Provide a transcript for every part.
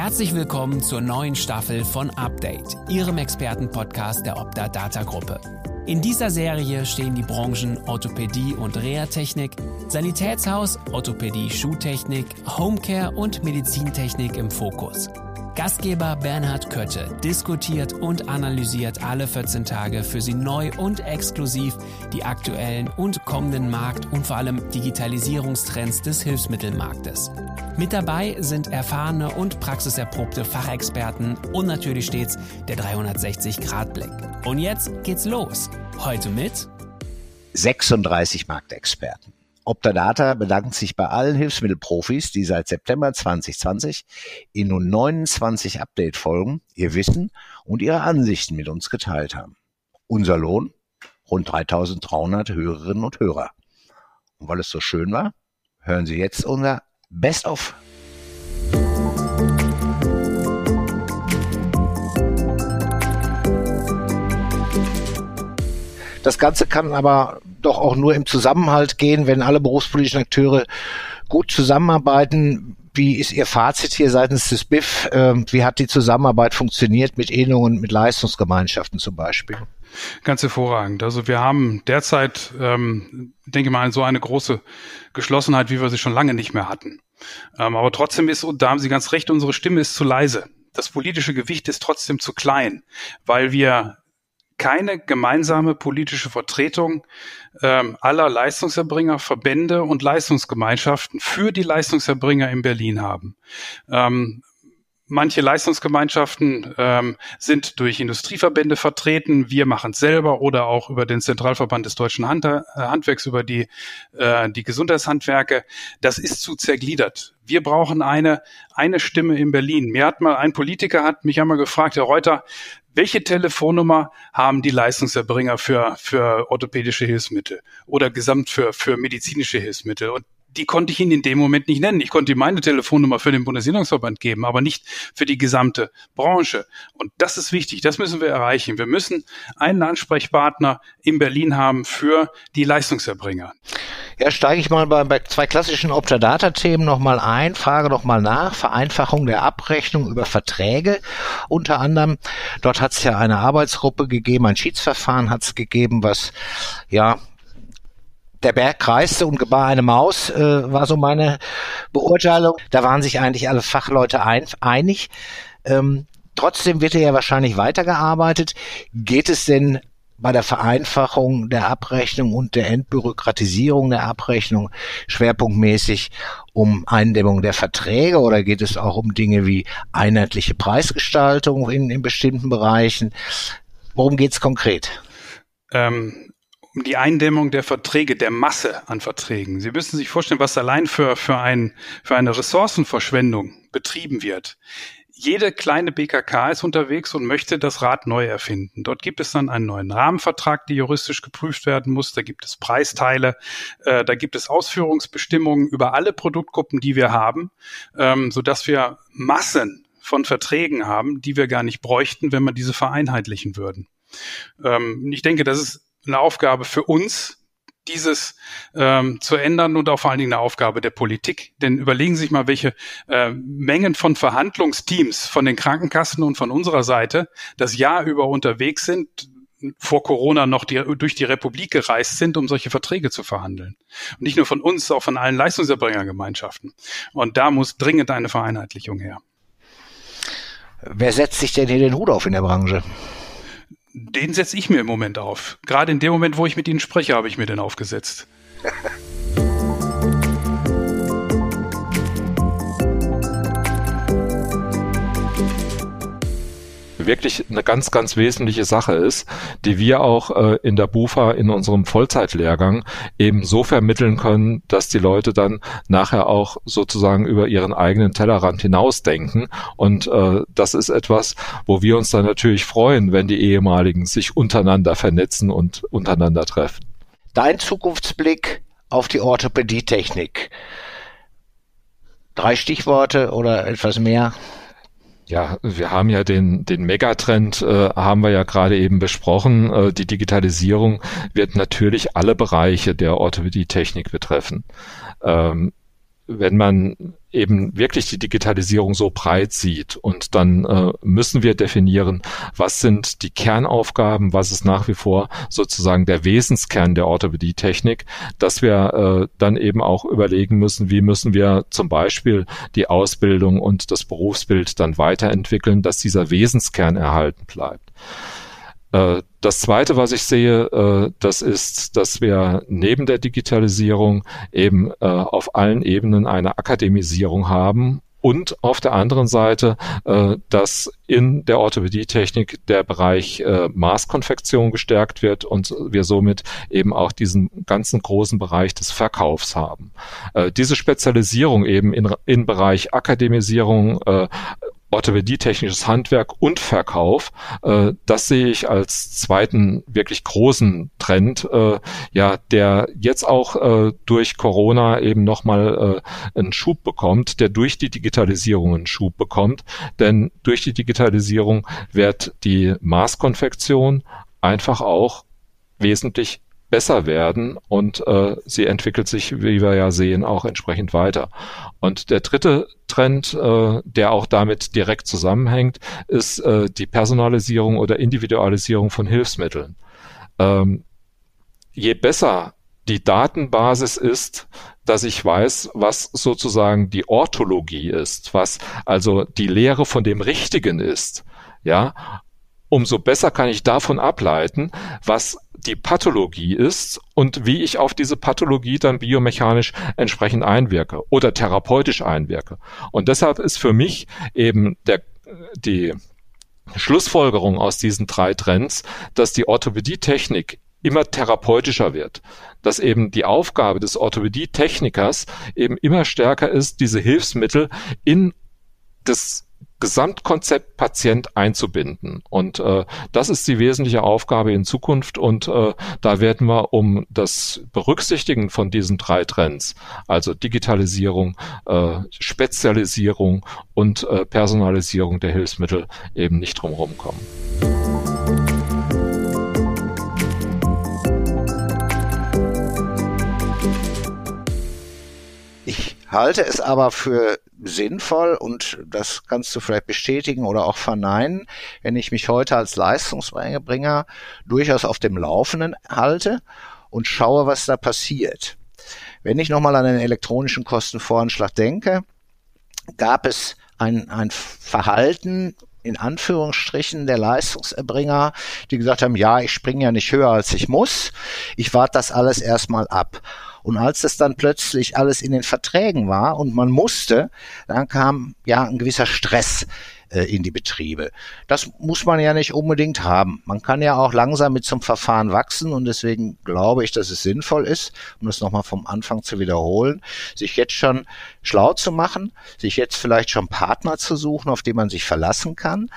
Herzlich willkommen zur neuen Staffel von Update, Ihrem Expertenpodcast der Opta Data Gruppe. In dieser Serie stehen die Branchen Orthopädie und Reha-Technik, Sanitätshaus, Orthopädie, Schuhtechnik, Homecare und Medizintechnik im Fokus. Gastgeber Bernhard Kötte diskutiert und analysiert alle 14 Tage für Sie neu und exklusiv die aktuellen und kommenden Markt- und vor allem Digitalisierungstrends des Hilfsmittelmarktes. Mit dabei sind erfahrene und praxiserprobte Fachexperten und natürlich stets der 360-Grad-Blick. Und jetzt geht's los. Heute mit 36 Marktexperten. Optadata bedankt sich bei allen Hilfsmittelprofis, die seit September 2020 in nun 29 Update-Folgen ihr Wissen und ihre Ansichten mit uns geteilt haben. Unser Lohn? Rund 3300 Hörerinnen und Hörer. Und weil es so schön war, hören Sie jetzt unser Best-of. Das Ganze kann aber doch auch nur im Zusammenhalt gehen, wenn alle berufspolitischen Akteure gut zusammenarbeiten. Wie ist Ihr Fazit hier seitens des BIF? Ähm, wie hat die Zusammenarbeit funktioniert mit Ehnungen, mit Leistungsgemeinschaften zum Beispiel? Ganz hervorragend. Also wir haben derzeit, ähm, denke mal, so eine große Geschlossenheit, wie wir sie schon lange nicht mehr hatten. Ähm, aber trotzdem ist, und da haben Sie ganz recht, unsere Stimme ist zu leise. Das politische Gewicht ist trotzdem zu klein, weil wir keine gemeinsame politische Vertretung ähm, aller Leistungserbringer, Verbände und Leistungsgemeinschaften für die Leistungserbringer in Berlin haben. Ähm, Manche Leistungsgemeinschaften ähm, sind durch Industrieverbände vertreten. Wir machen es selber oder auch über den Zentralverband des deutschen Hand äh, Handwerks, über die, äh, die Gesundheitshandwerke. Das ist zu zergliedert. Wir brauchen eine, eine Stimme in Berlin. Mir hat mal ein Politiker hat mich einmal gefragt, Herr Reuter, welche Telefonnummer haben die Leistungserbringer für, für orthopädische Hilfsmittel oder gesamt für, für medizinische Hilfsmittel? Und die konnte ich Ihnen in dem Moment nicht nennen. Ich konnte meine Telefonnummer für den Bundesinnungsverband geben, aber nicht für die gesamte Branche. Und das ist wichtig. Das müssen wir erreichen. Wir müssen einen Ansprechpartner in Berlin haben für die Leistungserbringer. Ja, steige ich mal bei, bei zwei klassischen Optadata-Themen nochmal ein, frage nochmal nach. Vereinfachung der Abrechnung über Verträge. Unter anderem, dort hat es ja eine Arbeitsgruppe gegeben, ein Schiedsverfahren hat es gegeben, was ja der Berg kreiste und gebar eine Maus, äh, war so meine Beurteilung. Da waren sich eigentlich alle Fachleute ein, einig. Ähm, trotzdem wird ja wahrscheinlich weitergearbeitet. Geht es denn bei der Vereinfachung der Abrechnung und der Entbürokratisierung der Abrechnung schwerpunktmäßig um Eindämmung der Verträge oder geht es auch um Dinge wie einheitliche Preisgestaltung in, in bestimmten Bereichen? Worum geht es konkret? Ähm, um die Eindämmung der Verträge, der Masse an Verträgen. Sie müssen sich vorstellen, was allein für, für, ein, für eine Ressourcenverschwendung betrieben wird. Jede kleine BKK ist unterwegs und möchte das Rad neu erfinden. Dort gibt es dann einen neuen Rahmenvertrag, der juristisch geprüft werden muss. Da gibt es Preisteile, äh, da gibt es Ausführungsbestimmungen über alle Produktgruppen, die wir haben, ähm, so dass wir Massen von Verträgen haben, die wir gar nicht bräuchten, wenn wir diese vereinheitlichen würden. Ähm, ich denke, das ist eine Aufgabe für uns, dieses ähm, zu ändern und auch vor allen Dingen eine Aufgabe der Politik. Denn überlegen Sie sich mal, welche äh, Mengen von Verhandlungsteams von den Krankenkassen und von unserer Seite das Jahr über unterwegs sind, vor Corona noch die, durch die Republik gereist sind, um solche Verträge zu verhandeln. Und nicht nur von uns, auch von allen Leistungserbringergemeinschaften. Und da muss dringend eine Vereinheitlichung her. Wer setzt sich denn hier den Hut auf in der Branche? Den setze ich mir im Moment auf. Gerade in dem Moment, wo ich mit Ihnen spreche, habe ich mir den aufgesetzt. wirklich eine ganz, ganz wesentliche Sache ist, die wir auch äh, in der BUFA in unserem Vollzeitlehrgang eben so vermitteln können, dass die Leute dann nachher auch sozusagen über ihren eigenen Tellerrand hinausdenken. Und äh, das ist etwas, wo wir uns dann natürlich freuen, wenn die ehemaligen sich untereinander vernetzen und untereinander treffen. Dein Zukunftsblick auf die Orthopädietechnik. Drei Stichworte oder etwas mehr? Ja, wir haben ja den, den Megatrend, äh, haben wir ja gerade eben besprochen. Äh, die Digitalisierung wird natürlich alle Bereiche der Orthopädie-Technik betreffen. Ähm, wenn man eben wirklich die Digitalisierung so breit sieht und dann äh, müssen wir definieren, was sind die Kernaufgaben, was ist nach wie vor sozusagen der Wesenskern der Orthopädie-Technik, dass wir äh, dann eben auch überlegen müssen, wie müssen wir zum Beispiel die Ausbildung und das Berufsbild dann weiterentwickeln, dass dieser Wesenskern erhalten bleibt. Äh, das Zweite, was ich sehe, äh, das ist, dass wir neben der Digitalisierung eben äh, auf allen Ebenen eine Akademisierung haben und auf der anderen Seite, dass in der Orthopädietechnik der Bereich Maßkonfektion gestärkt wird und wir somit eben auch diesen ganzen großen Bereich des Verkaufs haben. diese Spezialisierung eben in, in Bereich Akademisierung orthopädietechnisches Handwerk und Verkauf. Äh, das sehe ich als zweiten wirklich großen Trend, äh, ja, der jetzt auch äh, durch Corona eben nochmal äh, einen Schub bekommt, der durch die Digitalisierung einen Schub bekommt. Denn durch die Digitalisierung wird die Maßkonfektion einfach auch wesentlich besser werden und äh, sie entwickelt sich, wie wir ja sehen, auch entsprechend weiter. Und der dritte Trend, äh, der auch damit direkt zusammenhängt, ist äh, die Personalisierung oder Individualisierung von Hilfsmitteln. Ähm, je besser die Datenbasis ist, dass ich weiß, was sozusagen die Orthologie ist, was also die Lehre von dem Richtigen ist, ja, umso besser kann ich davon ableiten, was die Pathologie ist und wie ich auf diese Pathologie dann biomechanisch entsprechend einwirke oder therapeutisch einwirke. Und deshalb ist für mich eben der, die Schlussfolgerung aus diesen drei Trends, dass die Orthopädie-Technik immer therapeutischer wird, dass eben die Aufgabe des Orthopädie-Technikers eben immer stärker ist, diese Hilfsmittel in das Gesamtkonzept Patient einzubinden. Und äh, das ist die wesentliche Aufgabe in Zukunft. Und äh, da werden wir um das Berücksichtigen von diesen drei Trends, also Digitalisierung, äh, Spezialisierung und äh, Personalisierung der Hilfsmittel, eben nicht drumherum kommen. Ich halte es aber für sinnvoll und das kannst du vielleicht bestätigen oder auch verneinen, wenn ich mich heute als Leistungsbringer durchaus auf dem Laufenden halte und schaue, was da passiert. Wenn ich nochmal an den elektronischen Kostenvoranschlag denke, gab es ein, ein Verhalten in Anführungsstrichen der Leistungserbringer, die gesagt haben, ja, ich springe ja nicht höher als ich muss, ich warte das alles erstmal ab. Und als das dann plötzlich alles in den Verträgen war und man musste, dann kam ja ein gewisser Stress äh, in die Betriebe. Das muss man ja nicht unbedingt haben. Man kann ja auch langsam mit zum Verfahren wachsen und deswegen glaube ich, dass es sinnvoll ist, um das nochmal vom Anfang zu wiederholen, sich jetzt schon schlau zu machen, sich jetzt vielleicht schon Partner zu suchen, auf die man sich verlassen kann.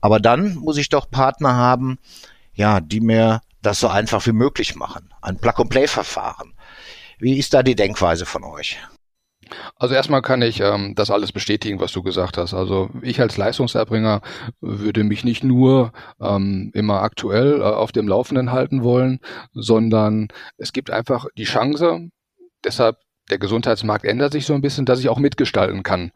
Aber dann muss ich doch Partner haben, ja, die mir das so einfach wie möglich machen. Ein Plug-and-Play-Verfahren. Wie ist da die Denkweise von euch? Also erstmal kann ich ähm, das alles bestätigen, was du gesagt hast. Also ich als Leistungserbringer würde mich nicht nur ähm, immer aktuell äh, auf dem Laufenden halten wollen, sondern es gibt einfach die Chance, deshalb der Gesundheitsmarkt ändert sich so ein bisschen, dass ich auch mitgestalten kann.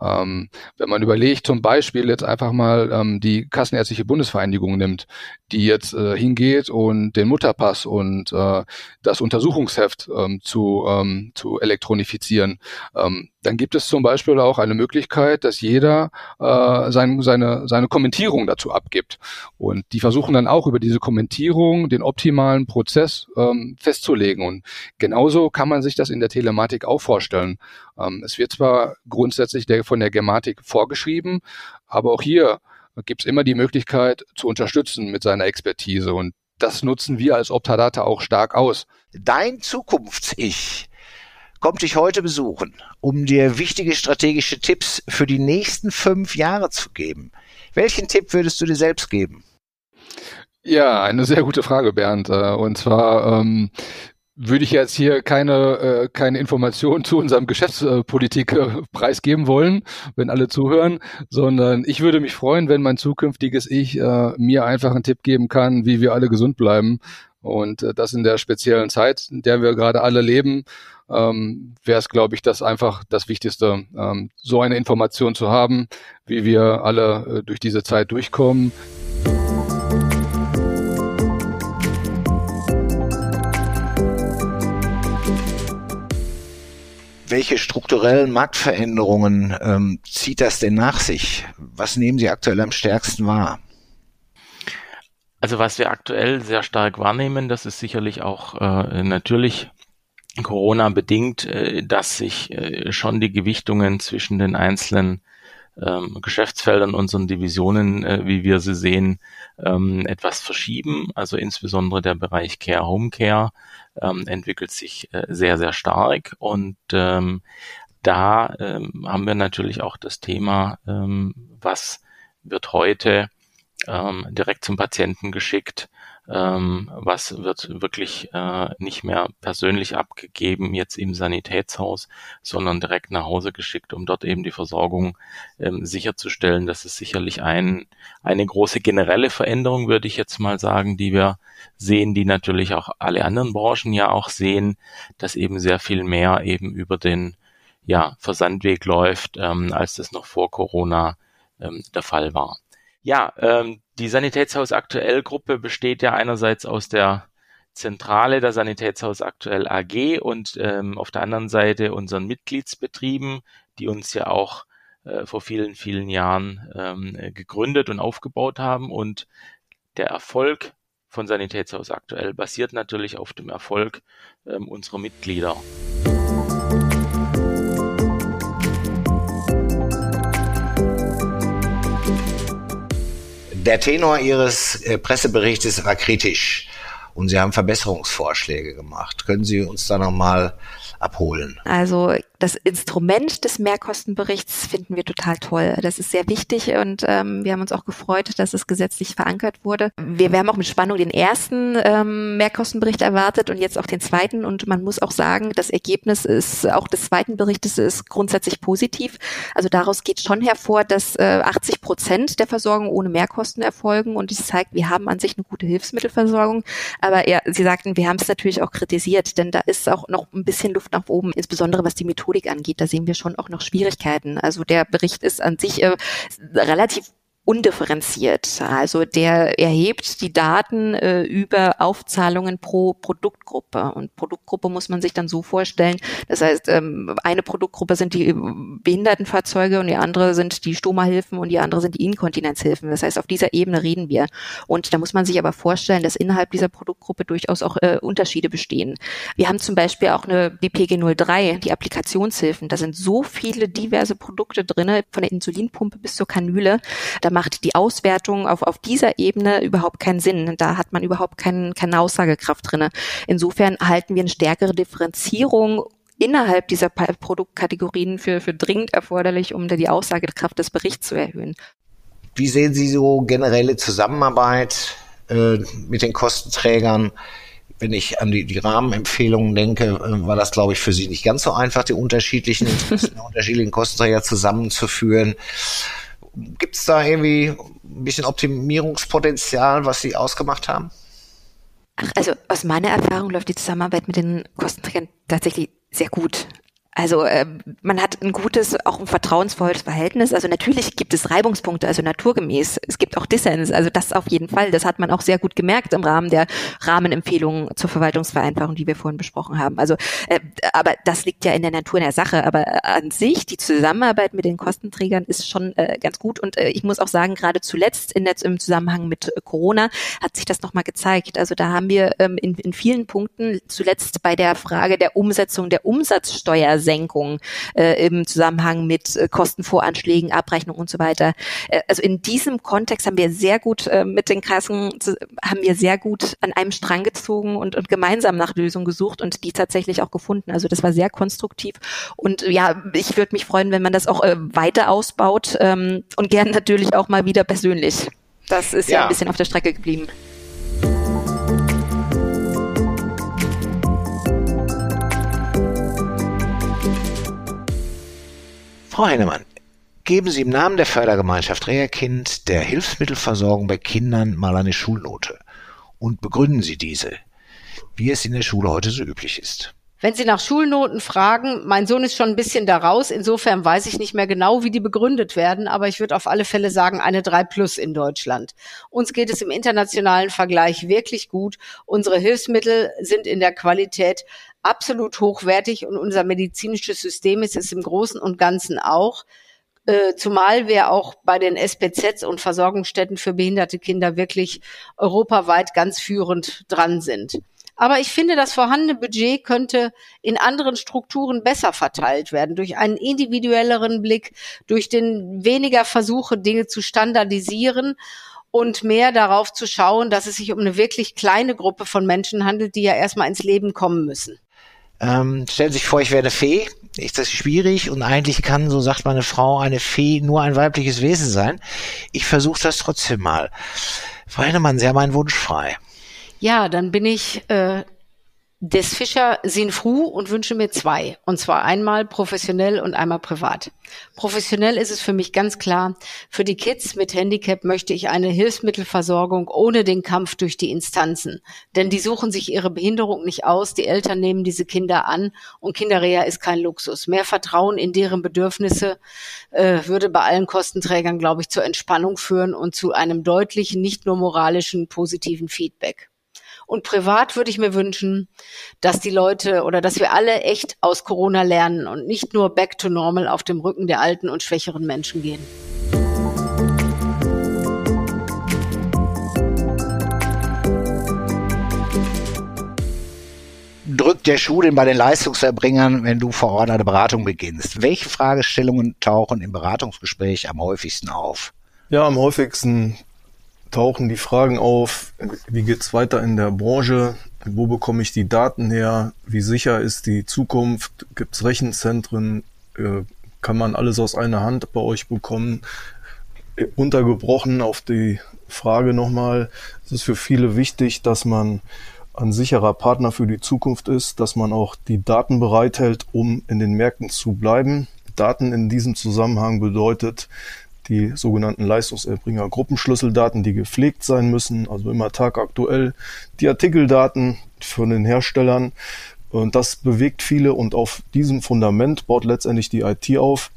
Ähm, wenn man überlegt, zum Beispiel jetzt einfach mal ähm, die Kassenärztliche Bundesvereinigung nimmt, die jetzt äh, hingeht und den Mutterpass und äh, das Untersuchungsheft ähm, zu, ähm, zu elektronifizieren, ähm, dann gibt es zum Beispiel auch eine Möglichkeit, dass jeder äh, sein, seine, seine Kommentierung dazu abgibt. Und die versuchen dann auch über diese Kommentierung den optimalen Prozess ähm, festzulegen. Und genauso kann man sich das in der Telematik auch vorstellen. Ähm, es wird zwar grundsätzlich der, von der Gematik vorgeschrieben, aber auch hier gibt es immer die Möglichkeit zu unterstützen mit seiner Expertise. Und das nutzen wir als Optadata auch stark aus. Dein Zukunfts-Ich kommt dich heute besuchen, um dir wichtige strategische Tipps für die nächsten fünf Jahre zu geben. Welchen Tipp würdest du dir selbst geben? Ja, eine sehr gute Frage, Bernd. Äh, und zwar ähm, würde ich jetzt hier keine, äh, keine Informationen zu unserem Geschäftspolitik äh, preisgeben wollen, wenn alle zuhören, sondern ich würde mich freuen, wenn mein zukünftiges Ich äh, mir einfach einen Tipp geben kann, wie wir alle gesund bleiben. Und äh, das in der speziellen Zeit, in der wir gerade alle leben. Ähm, wäre es, glaube ich, das einfach das Wichtigste, ähm, so eine Information zu haben, wie wir alle äh, durch diese Zeit durchkommen. welche strukturellen Marktveränderungen ähm, zieht das denn nach sich? Was nehmen Sie aktuell am stärksten wahr? Also was wir aktuell sehr stark wahrnehmen, das ist sicherlich auch äh, natürlich Corona bedingt, äh, dass sich äh, schon die Gewichtungen zwischen den einzelnen ähm, Geschäftsfeldern, unseren Divisionen, äh, wie wir sie sehen, ähm, etwas verschieben. Also insbesondere der Bereich Care Home Care ähm, entwickelt sich sehr, sehr stark. Und da haben wir natürlich auch das Thema, was wird heute direkt zum Patienten geschickt, ähm, was wird wirklich äh, nicht mehr persönlich abgegeben jetzt im Sanitätshaus, sondern direkt nach Hause geschickt, um dort eben die Versorgung ähm, sicherzustellen. Das ist sicherlich ein, eine große generelle Veränderung, würde ich jetzt mal sagen, die wir sehen, die natürlich auch alle anderen Branchen ja auch sehen, dass eben sehr viel mehr eben über den ja, Versandweg läuft, ähm, als das noch vor Corona ähm, der Fall war. Ja, ähm, die Sanitätshaus aktuell Gruppe besteht ja einerseits aus der Zentrale der Sanitätshaus aktuell AG und ähm, auf der anderen Seite unseren Mitgliedsbetrieben, die uns ja auch äh, vor vielen, vielen Jahren ähm, gegründet und aufgebaut haben. Und der Erfolg von Sanitätshaus aktuell basiert natürlich auf dem Erfolg ähm, unserer Mitglieder. Der Tenor Ihres äh, Presseberichtes war kritisch und Sie haben Verbesserungsvorschläge gemacht. Können Sie uns da nochmal abholen? Also das Instrument des Mehrkostenberichts finden wir total toll. Das ist sehr wichtig und ähm, wir haben uns auch gefreut, dass es gesetzlich verankert wurde. Wir, wir haben auch mit Spannung den ersten ähm, Mehrkostenbericht erwartet und jetzt auch den zweiten. Und man muss auch sagen, das Ergebnis ist auch des zweiten Berichtes ist grundsätzlich positiv. Also daraus geht schon hervor, dass äh, 80 Prozent der Versorgung ohne Mehrkosten erfolgen und dies zeigt, wir haben an sich eine gute Hilfsmittelversorgung. Aber ja, Sie sagten, wir haben es natürlich auch kritisiert, denn da ist auch noch ein bisschen Luft nach oben, insbesondere was die Methode Methodik angeht, da sehen wir schon auch noch Schwierigkeiten. Also der Bericht ist an sich äh, relativ undifferenziert. Also der erhebt die Daten äh, über Aufzahlungen pro Produktgruppe. Und Produktgruppe muss man sich dann so vorstellen. Das heißt, ähm, eine Produktgruppe sind die Behindertenfahrzeuge und die andere sind die Stoma-Hilfen und die andere sind die Inkontinenzhilfen. Das heißt, auf dieser Ebene reden wir. Und da muss man sich aber vorstellen, dass innerhalb dieser Produktgruppe durchaus auch äh, Unterschiede bestehen. Wir haben zum Beispiel auch eine BPG 03, die Applikationshilfen. Da sind so viele diverse Produkte drinne, von der Insulinpumpe bis zur Kanüle. Da macht die Auswertung auf, auf dieser Ebene überhaupt keinen Sinn. Da hat man überhaupt kein, keine Aussagekraft drinne. Insofern halten wir eine stärkere Differenzierung innerhalb dieser Produktkategorien für, für dringend erforderlich, um die Aussagekraft des Berichts zu erhöhen. Wie sehen Sie so generelle Zusammenarbeit äh, mit den Kostenträgern? Wenn ich an die, die Rahmenempfehlungen denke, äh, war das, glaube ich, für Sie nicht ganz so einfach, die unterschiedlichen der unterschiedlichen Kostenträger zusammenzuführen. Gibt es da irgendwie ein bisschen Optimierungspotenzial, was Sie ausgemacht haben? Ach, also aus meiner Erfahrung läuft die Zusammenarbeit mit den Kostenträgern tatsächlich sehr gut. Also äh, man hat ein gutes, auch ein vertrauensvolles Verhältnis. Also natürlich gibt es Reibungspunkte, also naturgemäß. Es gibt auch Dissens, also das auf jeden Fall. Das hat man auch sehr gut gemerkt im Rahmen der Rahmenempfehlungen zur Verwaltungsvereinfachung, die wir vorhin besprochen haben. Also, äh, aber das liegt ja in der Natur der Sache. Aber an sich die Zusammenarbeit mit den Kostenträgern ist schon äh, ganz gut. Und äh, ich muss auch sagen, gerade zuletzt in der, im Zusammenhang mit Corona hat sich das nochmal gezeigt. Also da haben wir ähm, in, in vielen Punkten zuletzt bei der Frage der Umsetzung der Umsatzsteuer Senkung äh, im Zusammenhang mit äh, Kostenvoranschlägen, Abrechnung und so weiter. Äh, also in diesem Kontext haben wir sehr gut äh, mit den Kassen, haben wir sehr gut an einem Strang gezogen und, und gemeinsam nach Lösungen gesucht und die tatsächlich auch gefunden. Also das war sehr konstruktiv und ja, ich würde mich freuen, wenn man das auch äh, weiter ausbaut ähm, und gern natürlich auch mal wieder persönlich. Das ist ja, ja ein bisschen auf der Strecke geblieben. Frau Heinemann, geben Sie im Namen der Fördergemeinschaft Reherkind der Hilfsmittelversorgung bei Kindern mal eine Schulnote und begründen Sie diese, wie es in der Schule heute so üblich ist. Wenn Sie nach Schulnoten fragen, mein Sohn ist schon ein bisschen da raus. Insofern weiß ich nicht mehr genau, wie die begründet werden, aber ich würde auf alle Fälle sagen, eine 3 plus in Deutschland. Uns geht es im internationalen Vergleich wirklich gut. Unsere Hilfsmittel sind in der Qualität absolut hochwertig und unser medizinisches System ist es im Großen und Ganzen auch. Äh, zumal wir auch bei den SPZs und Versorgungsstätten für behinderte Kinder wirklich europaweit ganz führend dran sind. Aber ich finde, das vorhandene Budget könnte in anderen Strukturen besser verteilt werden, durch einen individuelleren Blick, durch den weniger Versuche, Dinge zu standardisieren und mehr darauf zu schauen, dass es sich um eine wirklich kleine Gruppe von Menschen handelt, die ja erstmal ins Leben kommen müssen. Ähm, stellen Sie sich vor, ich wäre eine Fee. Ist das schwierig? Und eigentlich kann, so sagt meine Frau, eine Fee nur ein weibliches Wesen sein. Ich versuche das trotzdem mal. Frau Hennemann, Sie haben einen Wunsch frei. Ja, dann bin ich äh, des Fischer Sinfru und wünsche mir zwei. Und zwar einmal professionell und einmal privat. Professionell ist es für mich ganz klar, für die Kids mit Handicap möchte ich eine Hilfsmittelversorgung ohne den Kampf durch die Instanzen. Denn die suchen sich ihre Behinderung nicht aus, die Eltern nehmen diese Kinder an und Kinderreha ist kein Luxus. Mehr Vertrauen in deren Bedürfnisse äh, würde bei allen Kostenträgern, glaube ich, zur Entspannung führen und zu einem deutlichen, nicht nur moralischen, positiven Feedback. Und privat würde ich mir wünschen, dass die Leute oder dass wir alle echt aus Corona lernen und nicht nur back to normal auf dem Rücken der alten und schwächeren Menschen gehen. drückt der Schuh denn bei den Leistungserbringern, wenn du vor Ort eine Beratung beginnst? Welche Fragestellungen tauchen im Beratungsgespräch am häufigsten auf? Ja, am häufigsten tauchen die Fragen auf, wie geht's weiter in der Branche, wo bekomme ich die Daten her, wie sicher ist die Zukunft, gibt's Rechenzentren, äh, kann man alles aus einer Hand bei euch bekommen. Untergebrochen auf die Frage nochmal, es ist für viele wichtig, dass man ein sicherer Partner für die Zukunft ist, dass man auch die Daten bereithält, um in den Märkten zu bleiben. Daten in diesem Zusammenhang bedeutet, die sogenannten Leistungserbringer Gruppenschlüsseldaten, die gepflegt sein müssen, also immer tagaktuell, die Artikeldaten von den Herstellern. Und das bewegt viele und auf diesem Fundament baut letztendlich die IT auf.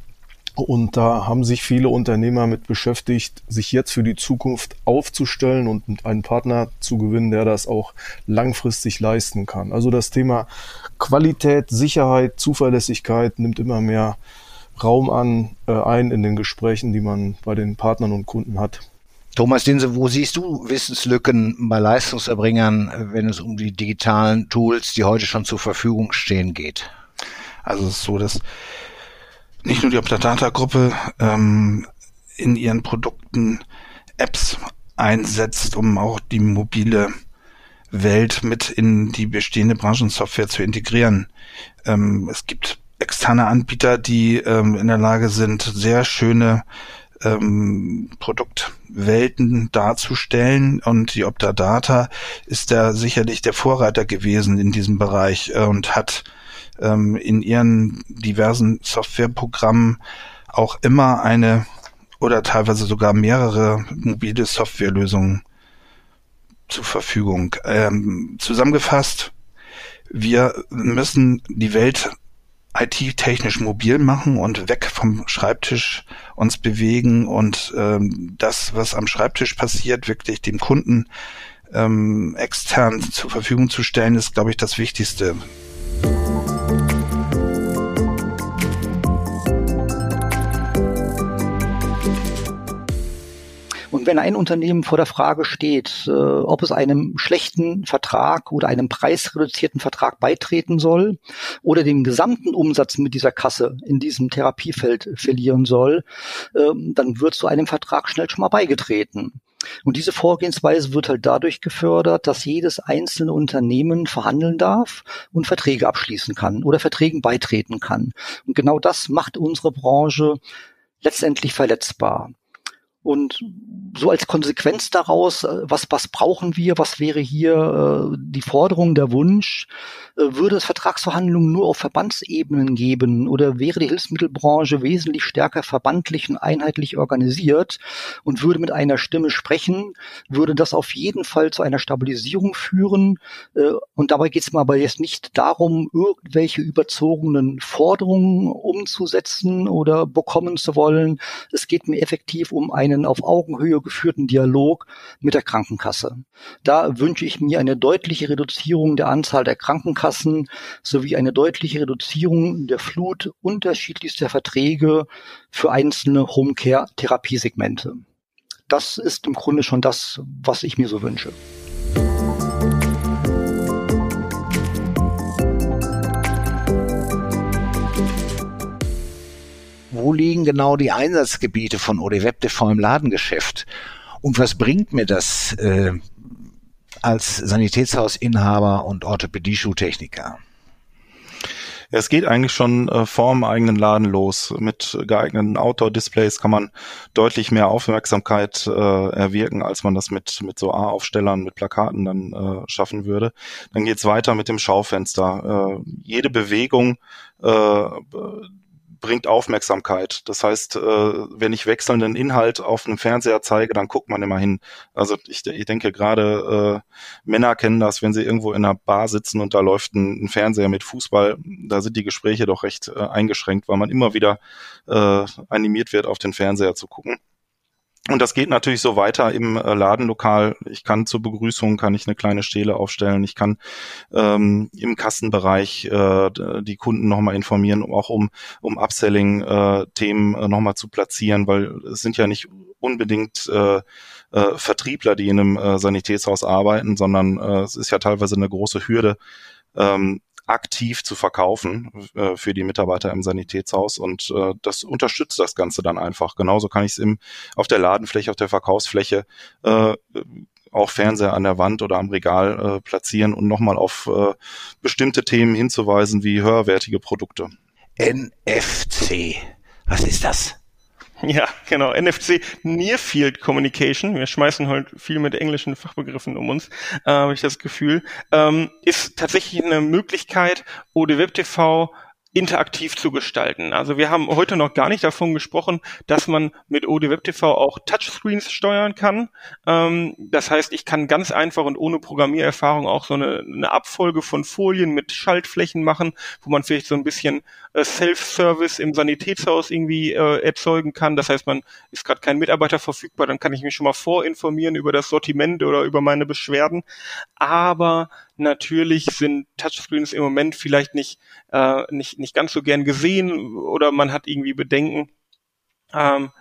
Und da haben sich viele Unternehmer mit beschäftigt, sich jetzt für die Zukunft aufzustellen und einen Partner zu gewinnen, der das auch langfristig leisten kann. Also das Thema Qualität, Sicherheit, Zuverlässigkeit nimmt immer mehr Raum an, äh, ein in den Gesprächen, die man bei den Partnern und Kunden hat. Thomas Dinse, wo siehst du Wissenslücken bei Leistungserbringern, wenn es um die digitalen Tools, die heute schon zur Verfügung stehen, geht? Also es ist so, dass nicht nur die Optadata-Gruppe ähm, in ihren Produkten Apps einsetzt, um auch die mobile Welt mit in die bestehende Branchensoftware zu integrieren. Ähm, es gibt externe Anbieter, die ähm, in der Lage sind, sehr schöne ähm, Produktwelten darzustellen und die Optadata ist da sicherlich der Vorreiter gewesen in diesem Bereich äh, und hat ähm, in ihren diversen Softwareprogrammen auch immer eine oder teilweise sogar mehrere mobile Softwarelösungen zur Verfügung. Ähm, zusammengefasst, wir müssen die Welt IT-technisch mobil machen und weg vom Schreibtisch uns bewegen und ähm, das, was am Schreibtisch passiert, wirklich dem Kunden ähm, extern zur Verfügung zu stellen, ist, glaube ich, das Wichtigste. Wenn ein Unternehmen vor der Frage steht, äh, ob es einem schlechten Vertrag oder einem preisreduzierten Vertrag beitreten soll oder den gesamten Umsatz mit dieser Kasse in diesem Therapiefeld verlieren soll, äh, dann wird zu einem Vertrag schnell schon mal beigetreten. Und diese Vorgehensweise wird halt dadurch gefördert, dass jedes einzelne Unternehmen verhandeln darf und Verträge abschließen kann oder Verträgen beitreten kann. Und genau das macht unsere Branche letztendlich verletzbar. Und so als Konsequenz daraus, äh, was, was brauchen wir, was wäre hier äh, die Forderung, der Wunsch, äh, würde es Vertragsverhandlungen nur auf Verbandsebenen geben oder wäre die Hilfsmittelbranche wesentlich stärker verbandlich und einheitlich organisiert und würde mit einer Stimme sprechen, würde das auf jeden Fall zu einer Stabilisierung führen. Äh, und dabei geht es mir aber jetzt nicht darum, irgendwelche überzogenen Forderungen umzusetzen oder bekommen zu wollen. Es geht mir effektiv um einen auf Augenhöhe geführten Dialog mit der Krankenkasse. Da wünsche ich mir eine deutliche Reduzierung der Anzahl der Krankenkassen sowie eine deutliche Reduzierung der Flut unterschiedlichster Verträge für einzelne Homecare-Therapiesegmente. Das ist im Grunde schon das, was ich mir so wünsche. Wo liegen genau die Einsatzgebiete von ODWeb TV im Ladengeschäft? Und was bringt mir das äh, als Sanitätshausinhaber und Orthopädie-Schuhtechniker? Es geht eigentlich schon äh, vorm eigenen Laden los. Mit geeigneten Outdoor-Displays kann man deutlich mehr Aufmerksamkeit äh, erwirken, als man das mit, mit so A-Aufstellern, mit Plakaten dann äh, schaffen würde. Dann geht's weiter mit dem Schaufenster. Äh, jede Bewegung äh, bringt Aufmerksamkeit. Das heißt, äh, wenn ich wechselnden Inhalt auf einem Fernseher zeige, dann guckt man immer hin. Also ich, ich denke gerade äh, Männer kennen das, wenn sie irgendwo in einer Bar sitzen und da läuft ein, ein Fernseher mit Fußball, da sind die Gespräche doch recht äh, eingeschränkt, weil man immer wieder äh, animiert wird, auf den Fernseher zu gucken. Und das geht natürlich so weiter im äh, Ladenlokal. Ich kann zur Begrüßung kann ich eine kleine Stele aufstellen. Ich kann ähm, im Kassenbereich äh, die Kunden nochmal informieren, auch um um Upselling-Themen äh, nochmal zu platzieren, weil es sind ja nicht unbedingt äh, äh, Vertriebler, die in einem äh, Sanitätshaus arbeiten, sondern äh, es ist ja teilweise eine große Hürde, ähm, aktiv zu verkaufen äh, für die Mitarbeiter im Sanitätshaus und äh, das unterstützt das Ganze dann einfach. Genauso kann ich es im auf der Ladenfläche, auf der Verkaufsfläche äh, auch Fernseher an der Wand oder am Regal äh, platzieren und nochmal auf äh, bestimmte Themen hinzuweisen wie höherwertige Produkte. NFC. Was ist das? Ja, genau. NFC, Near Field Communication. Wir schmeißen halt viel mit englischen Fachbegriffen um uns, äh, habe ich das Gefühl. Ähm, ist tatsächlich eine Möglichkeit, ODWeb TV interaktiv zu gestalten. Also wir haben heute noch gar nicht davon gesprochen, dass man mit OD Web TV auch Touchscreens steuern kann. Ähm, das heißt, ich kann ganz einfach und ohne Programmiererfahrung auch so eine, eine Abfolge von Folien mit Schaltflächen machen, wo man vielleicht so ein bisschen äh, Self-Service im Sanitätshaus irgendwie äh, erzeugen kann. Das heißt, man ist gerade kein Mitarbeiter verfügbar, dann kann ich mich schon mal vorinformieren über das Sortiment oder über meine Beschwerden. Aber Natürlich sind Touchscreens im Moment vielleicht nicht, äh, nicht, nicht ganz so gern gesehen oder man hat irgendwie Bedenken. Ähm,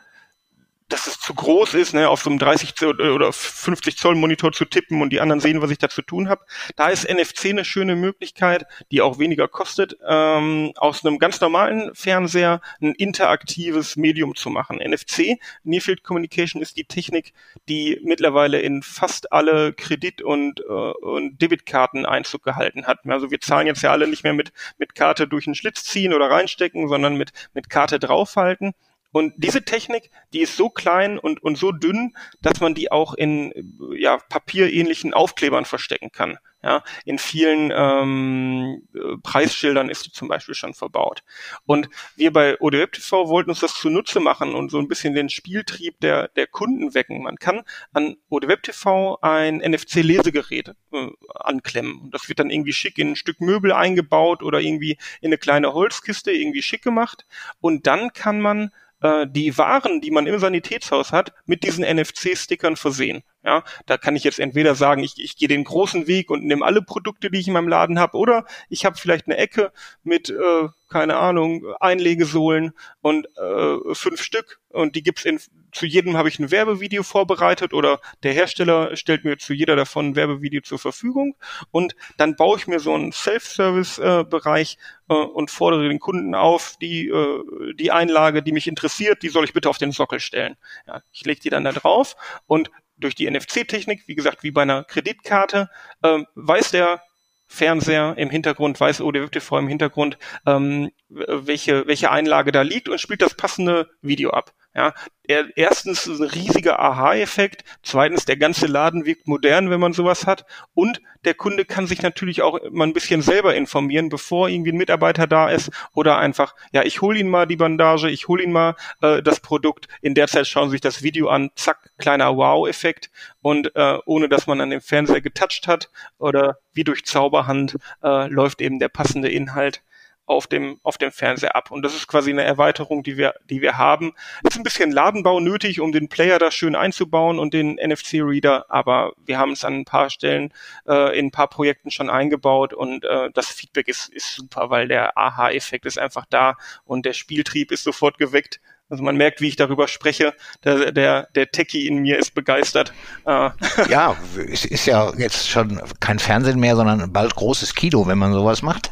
dass es zu groß ist, ne, auf so einem 30 Zoll oder 50 Zoll Monitor zu tippen und die anderen sehen, was ich da zu tun habe. Da ist NFC eine schöne Möglichkeit, die auch weniger kostet, ähm, aus einem ganz normalen Fernseher ein interaktives Medium zu machen. NFC, Near Field Communication, ist die Technik, die mittlerweile in fast alle Kredit- und, äh, und Debitkarten Einzug gehalten hat. Also wir zahlen jetzt ja alle nicht mehr mit, mit Karte durch einen Schlitz ziehen oder reinstecken, sondern mit, mit Karte draufhalten. Und diese Technik, die ist so klein und, und so dünn, dass man die auch in ja, papierähnlichen Aufklebern verstecken kann. Ja, in vielen ähm, Preisschildern ist die zum Beispiel schon verbaut. Und wir bei ODWeb TV wollten uns das zunutze machen und so ein bisschen den Spieltrieb der, der Kunden wecken. Man kann an ODWeb TV ein NFC-Lesegerät äh, anklemmen. Und das wird dann irgendwie schick in ein Stück Möbel eingebaut oder irgendwie in eine kleine Holzkiste irgendwie schick gemacht. Und dann kann man äh, die Waren, die man im Sanitätshaus hat, mit diesen NFC-Stickern versehen. Ja, da kann ich jetzt entweder sagen, ich, ich gehe den großen Weg und nehme alle Produkte, die ich in meinem Laden habe, oder ich habe vielleicht eine Ecke mit, äh, keine Ahnung, Einlegesohlen und äh, fünf Stück und die gibt's in zu jedem habe ich ein Werbevideo vorbereitet oder der Hersteller stellt mir zu jeder davon ein Werbevideo zur Verfügung und dann baue ich mir so einen Self-Service-Bereich äh, äh, und fordere den Kunden auf, die, äh, die Einlage, die mich interessiert, die soll ich bitte auf den Sockel stellen. Ja, ich lege die dann da drauf und durch die NFC-Technik, wie gesagt, wie bei einer Kreditkarte, äh, weiß der Fernseher im Hintergrund, weiß ODWTV im Hintergrund, ähm, welche, welche Einlage da liegt und spielt das passende Video ab. Ja, er, erstens ein riesiger Aha-Effekt, zweitens der ganze Laden wirkt modern, wenn man sowas hat und der Kunde kann sich natürlich auch mal ein bisschen selber informieren, bevor irgendwie ein Mitarbeiter da ist oder einfach, ja, ich hole ihn mal die Bandage, ich hole ihn mal äh, das Produkt, in der Zeit schauen sie sich das Video an, zack, kleiner Wow-Effekt. Und äh, ohne dass man an dem Fernseher getoucht hat oder wie durch Zauberhand äh, läuft eben der passende Inhalt auf dem, auf dem Fernseher ab. Und das ist quasi eine Erweiterung, die wir, die wir haben. Es ist ein bisschen Ladenbau nötig, um den Player da schön einzubauen und den NFC-Reader, aber wir haben es an ein paar Stellen äh, in ein paar Projekten schon eingebaut und äh, das Feedback ist, ist super, weil der Aha-Effekt ist einfach da und der Spieltrieb ist sofort geweckt. Also man merkt, wie ich darüber spreche. Der, der, der Techie in mir ist begeistert. Äh. Ja, es ist ja jetzt schon kein Fernsehen mehr, sondern bald großes Kino, wenn man sowas macht.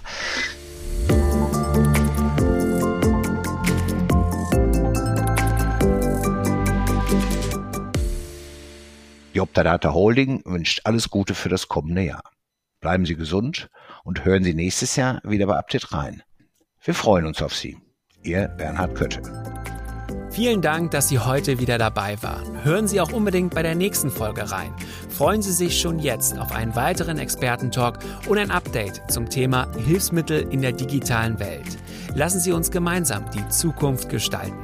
Optadata Holding wünscht alles Gute für das kommende Jahr. Bleiben Sie gesund und hören Sie nächstes Jahr wieder bei Update rein. Wir freuen uns auf Sie. Ihr Bernhard Kötte. Vielen Dank, dass Sie heute wieder dabei waren. Hören Sie auch unbedingt bei der nächsten Folge rein. Freuen Sie sich schon jetzt auf einen weiteren Expertentalk und ein Update zum Thema Hilfsmittel in der digitalen Welt. Lassen Sie uns gemeinsam die Zukunft gestalten.